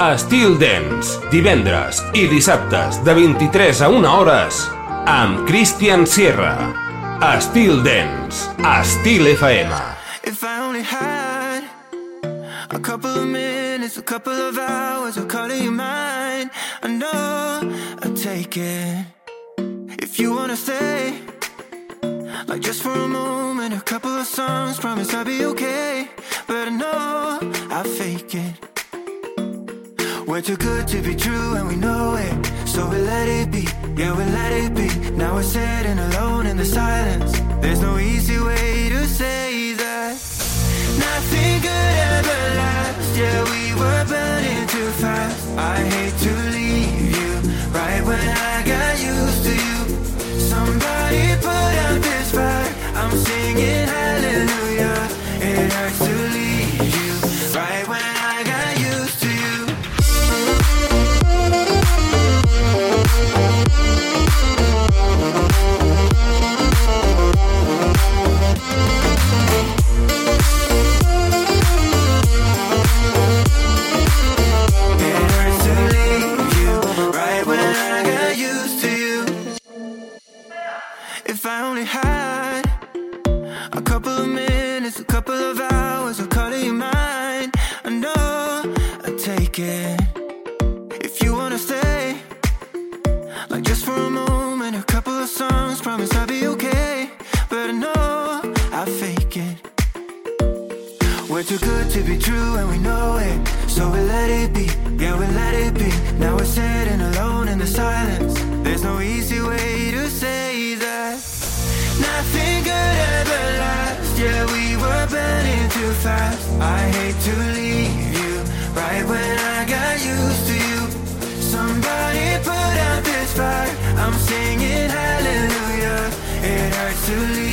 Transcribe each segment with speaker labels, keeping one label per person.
Speaker 1: Estil Dance, divendres i dissabtes de 23 a 1 hores amb Christian Sierra. Estil Dance, Estil FM.
Speaker 2: If I only had a couple of minutes, a couple of hours, I'll call you mine. I know I'll take it. If you wanna stay, like just for a moment, a couple of songs, promise I'll be okay. But I know I'll fake it. We're too good to be true and we know it. So we let it be, yeah we let it be. Now we're sitting alone in the silence. There's no easy way to say that. Nothing could ever last. Yeah we were burning too fast. I hate to leave you Right when I got used to you. Somebody put out this fire. I'm singing hallelujah. It hurts to leave too good to be true and we know it. So we let it be, yeah we let it be. Now we're sitting alone in the silence. There's no easy way to say that. Nothing could ever last. Yeah we were burning too fast. I hate to leave you Right when I got used to you. Somebody put out this fire. I'm singing hallelujah. It hurts to leave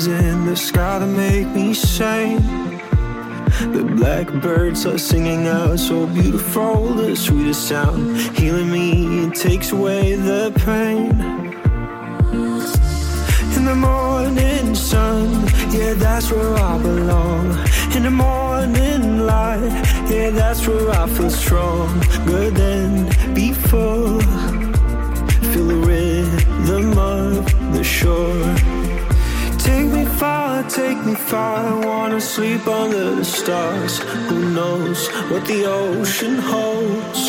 Speaker 3: Colors in the sky that make me sing. The blackbirds are singing out so beautiful, the sweetest sound. Healing me, it takes away the pain. In the morning sun, yeah, that's where I belong. In the morning light, yeah, that's where I feel stronger than before. Feel the rhythm of the shore. Take me far, take me far. I wanna sleep under the stars. Who knows what the ocean holds?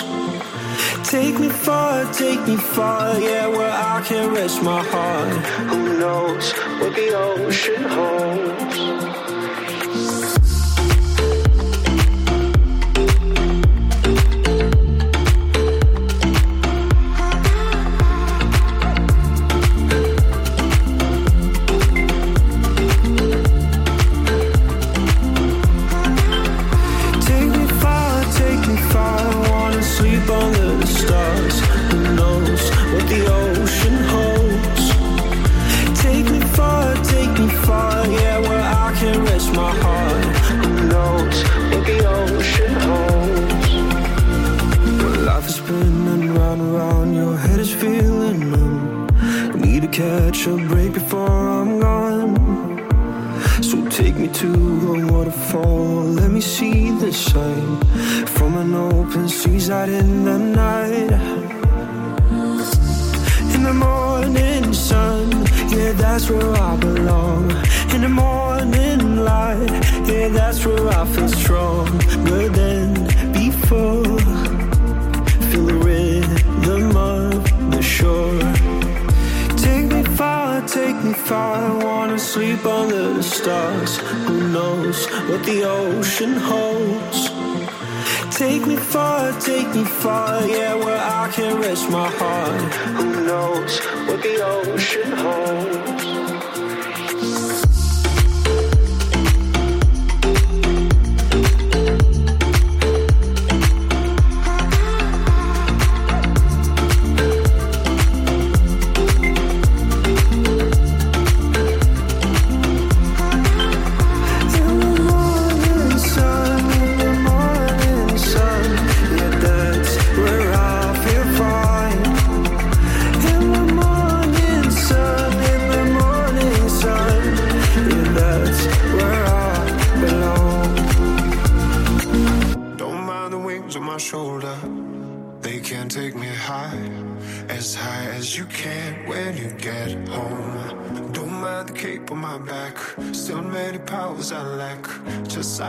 Speaker 3: Take me far, take me far, yeah, where I can rest my heart. Who knows what the ocean holds? See the sign from an open seaside in the night. In the morning sun, yeah, that's where I belong. In the morning light, yeah, that's where I feel stronger than before. Take me far. I wanna sleep under the stars. Who knows what the ocean holds? Take me far, take me far, yeah, where I can rest my heart. Who knows what the ocean holds?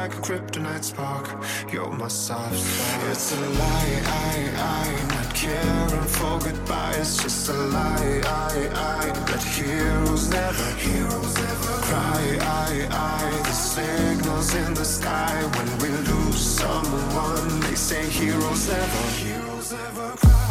Speaker 4: Like a kryptonite spark. You're my soft spot. It's a lie, I, I, not caring for goodbye. It's just a lie, I, I, that heroes never, heroes never cry. I, I, the signals in the sky when we lose someone. They say heroes never, heroes never cry.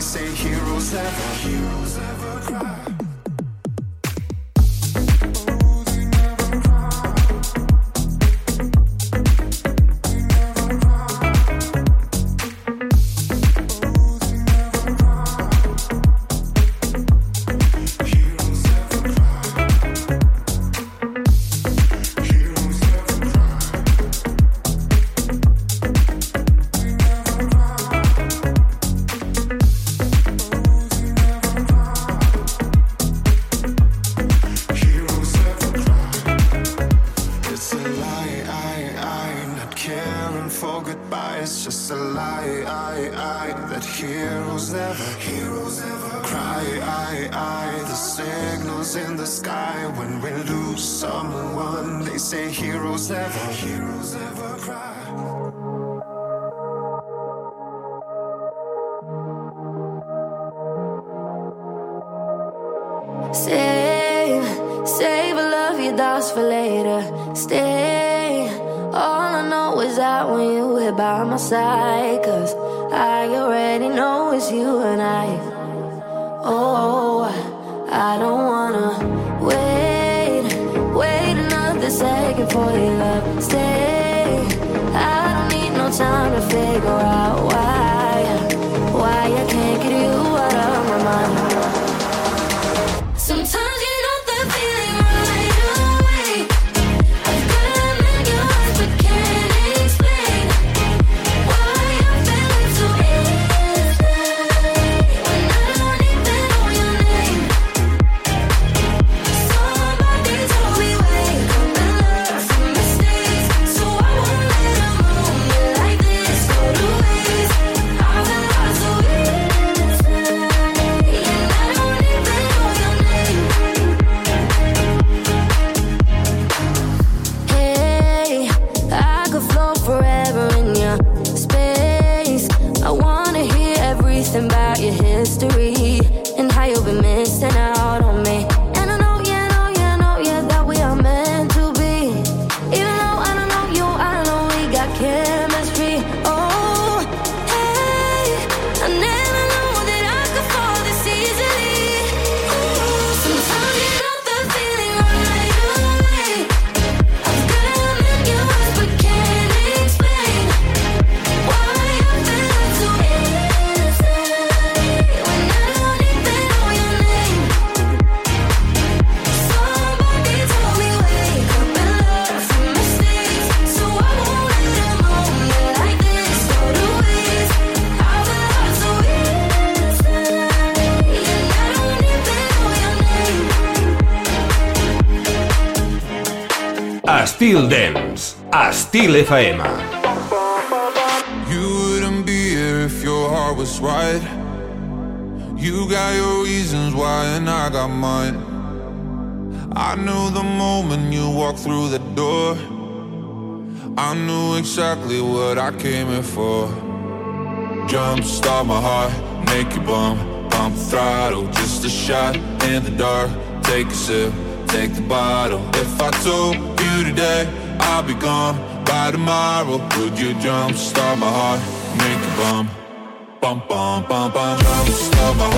Speaker 5: Chemistry. Oh, hey, I never knew that I
Speaker 6: Styl FM.
Speaker 7: You wouldn't be here if your heart was right. You got your reasons why, and I got mine. I knew the moment you walked through the door. I knew exactly what I came here for. Jump start my heart, make you bump, pump throttle, just a shot in the dark. Take a sip, take the bottle. If I told you today, I'd be gone by tomorrow. Could you jumpstart my heart? Make a bum, bum, bum, bum, Jumpstart my heart.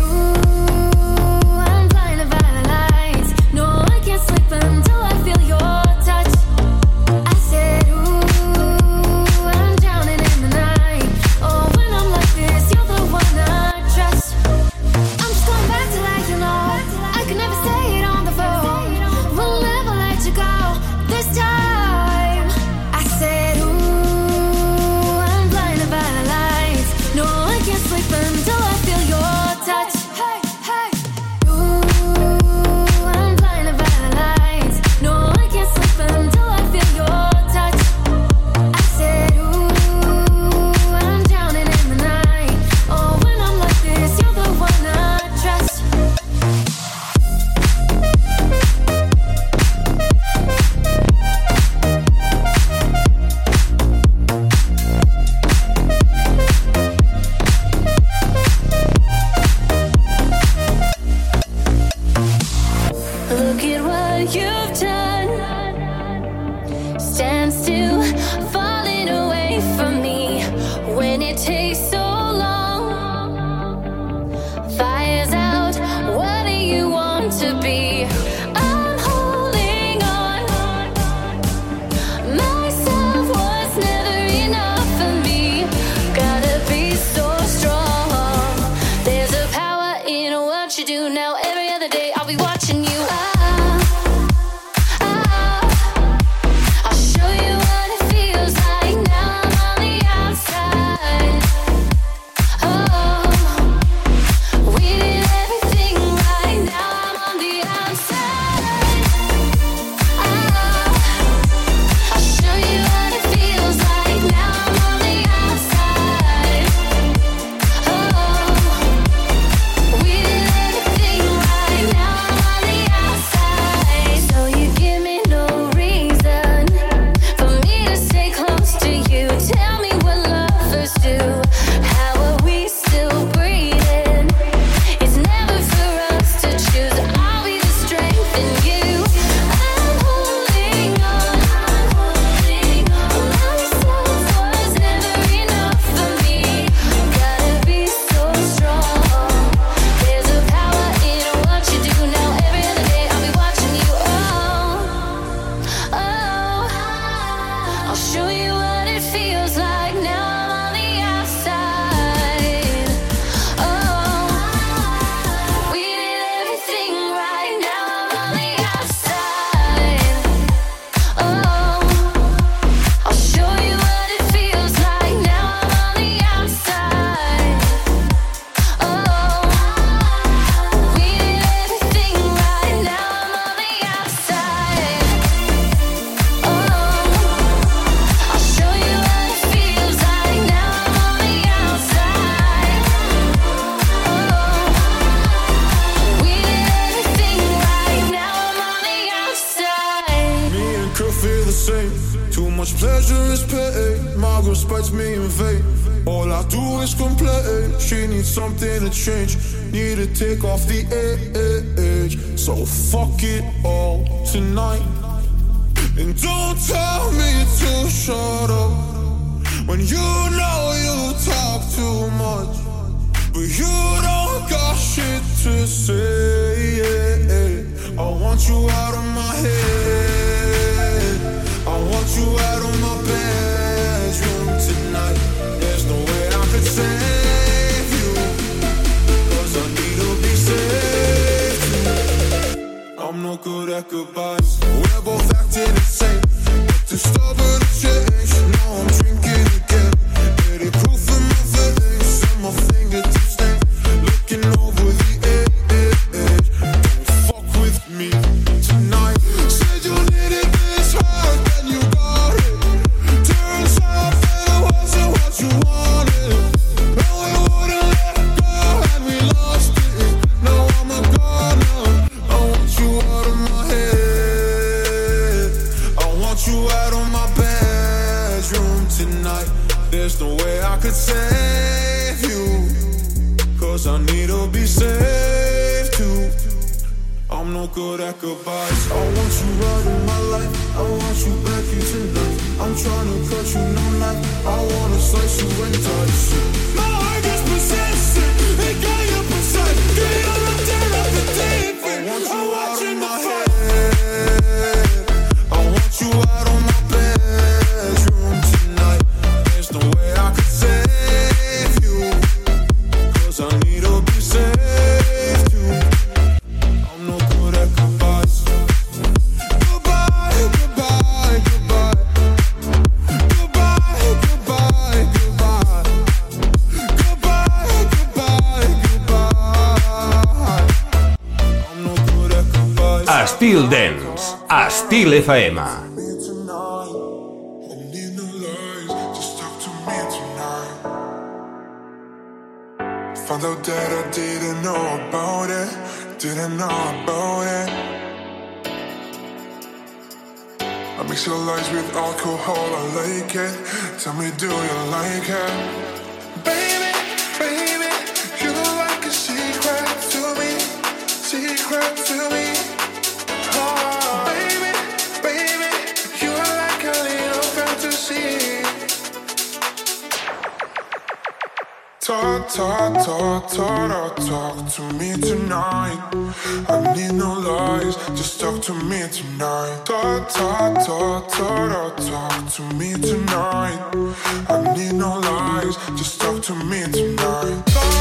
Speaker 1: So fuck it all tonight. And don't tell me to shut up when you know you talk too much, but you don't got shit to say. I want you out of my head. I want you out of my bedroom I'm no good at goodbyes. We're both acting insane. Too stubborn to change. Now I'm drinking
Speaker 6: Styl Dance, Styl FM.
Speaker 1: Found out that I didn't know about it, didn't know about it. I mix your lies with alcohol, I like it. Tell me, do you like it? Baby, baby, you like a secret to me, secret to me. Talk, talk, talk, talk, talk to me tonight. I need no lies, just talk to me tonight. Talk, talk, talk, talk, talk to me tonight. I need no lies, just talk to me tonight.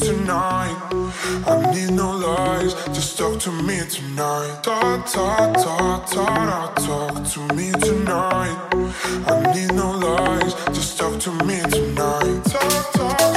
Speaker 1: Tonight. I need no lies, just talk to me tonight. Talk, talk, talk, talk, talk to me tonight. I need no lies, just talk to me tonight. Talk, talk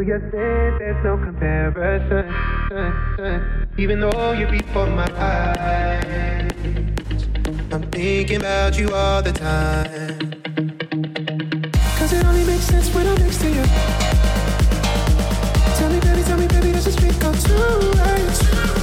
Speaker 8: you
Speaker 9: said there's no comparison. Even though you're before my eyes, I'm thinking about you all the time.
Speaker 8: Cause it only makes sense when I'm next to you. Tell me, baby, tell me, baby, does this up two right?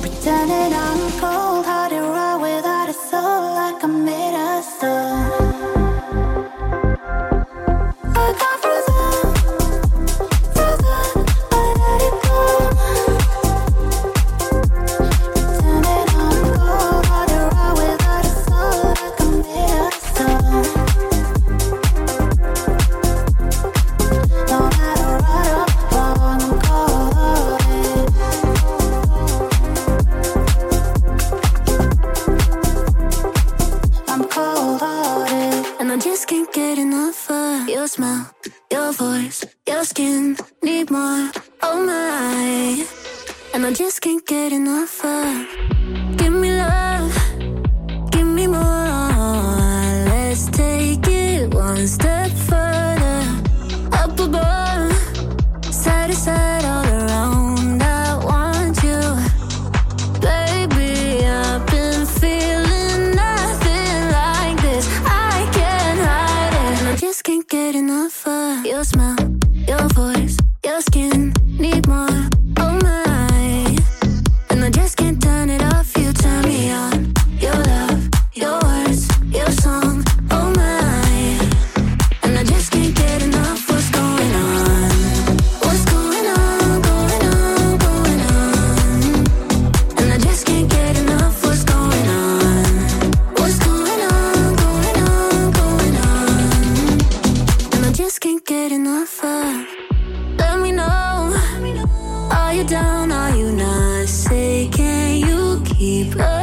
Speaker 5: pretending I Still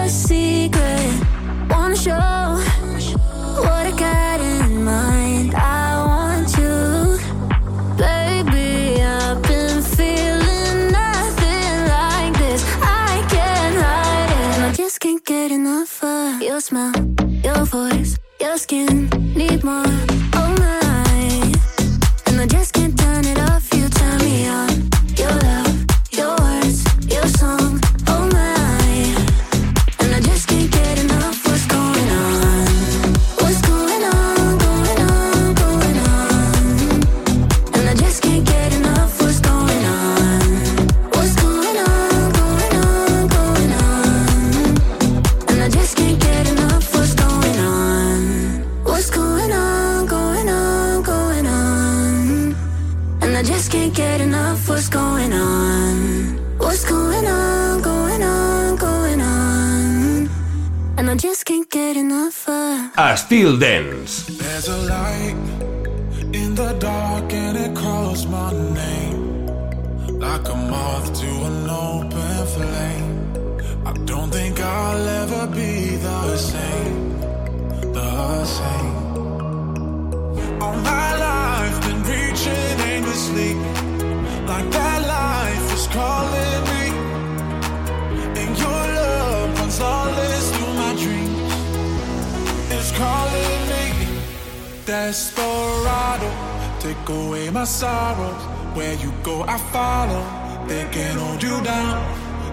Speaker 5: sorrows. Where you go, I follow. They can't hold you down.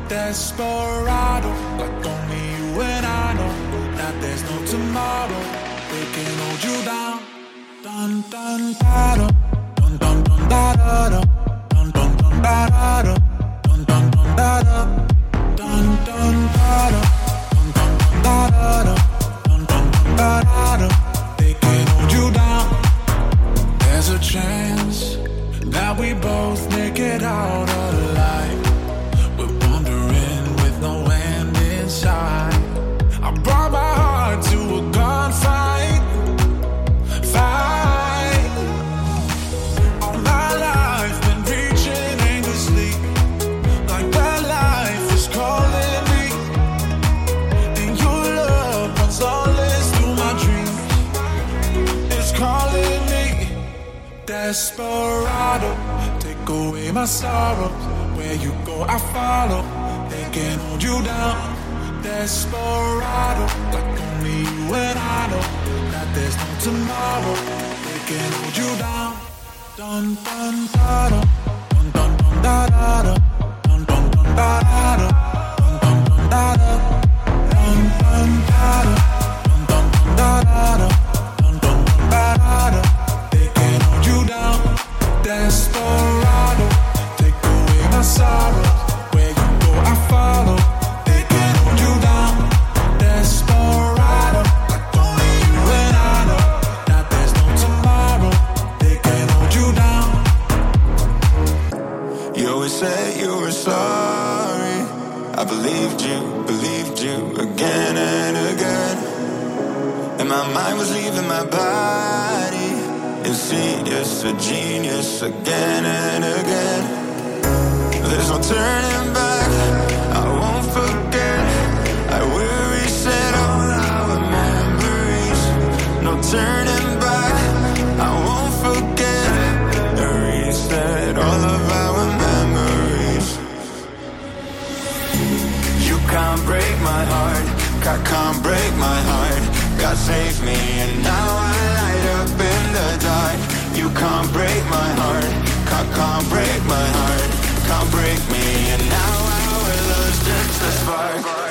Speaker 10: Desperado, like only you and I know that there's no tomorrow. They can hold you down. Dun dun da da, dun dun dun da da da, dun dun dun da da da, dun dun dun da da, dun dun da da, dun dun dun da da da, dun dun dun da da da. They can hold you down. There's a chance that we both make it out alive. We're wandering with no end in sight. I brought my heart to a gunfight. Fight. All my life been reaching aimlessly. Like that life is calling me. And your love runs lawless through my dreams. It's calling me. Desperado, my sorrows. Where you go, I follow. They can hold you down. Desperado, like only you and I know that there's no tomorrow. They can hold you down. Dun dun da da, dun dun dun da da dun dun dun da da, dun dun dun da da,
Speaker 7: A genius again and again. There's no turning back. I won't forget. I will reset all our memories. No turning back. I won't forget. I reset all of our memories. You can't break my heart. God can't break my heart. God save me, and now I light up in the dark. You can't break my heart. God can't break my heart. Can't break me, and now our love's just a spark.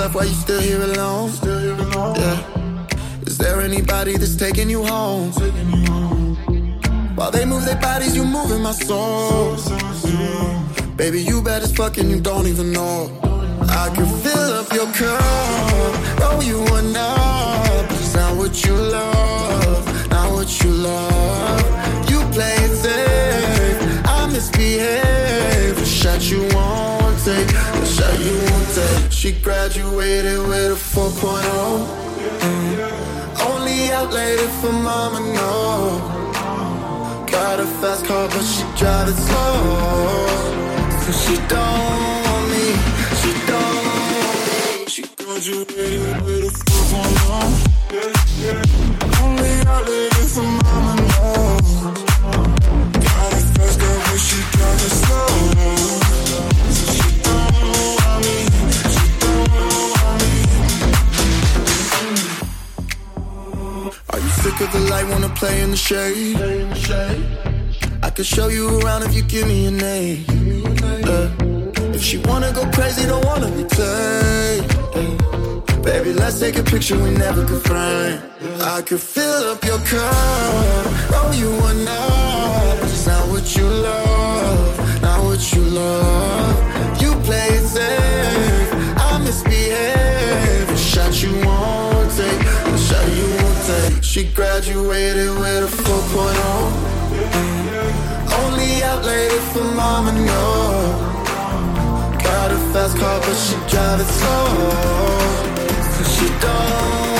Speaker 4: left, why you still here alone? Yeah. Is there anybody that's taking you home? While they move their bodies, you moving my soul. Baby, you bad as fuck and you don't even know. I can fill up your cup, roll you one up. It's not what you love? Not what you love. You play it safe, I
Speaker 3: misbehave. Shut you won't take you want. She graduated with a 4.0. Mm. Only out late if her mama know. Got a fast car, but she drive it slow. So she don't want me. She don't want me. She graduated with a 4.0. Only out late if her mama know. cause the light wanna play in the shade. I could show you around if you give me a name. Uh, if she wanna go crazy, don't wanna be played. Uh, baby, let's take a picture we never could find. I could fill up your cup, oh you are not. It's not what you love, not what you love. You play it safe, I misbehave. The shot you won't take, the shot you won't say she graduated with a 4.0. Only out late for mom and no. Got a fast car, but she drive it slow. Cause she don't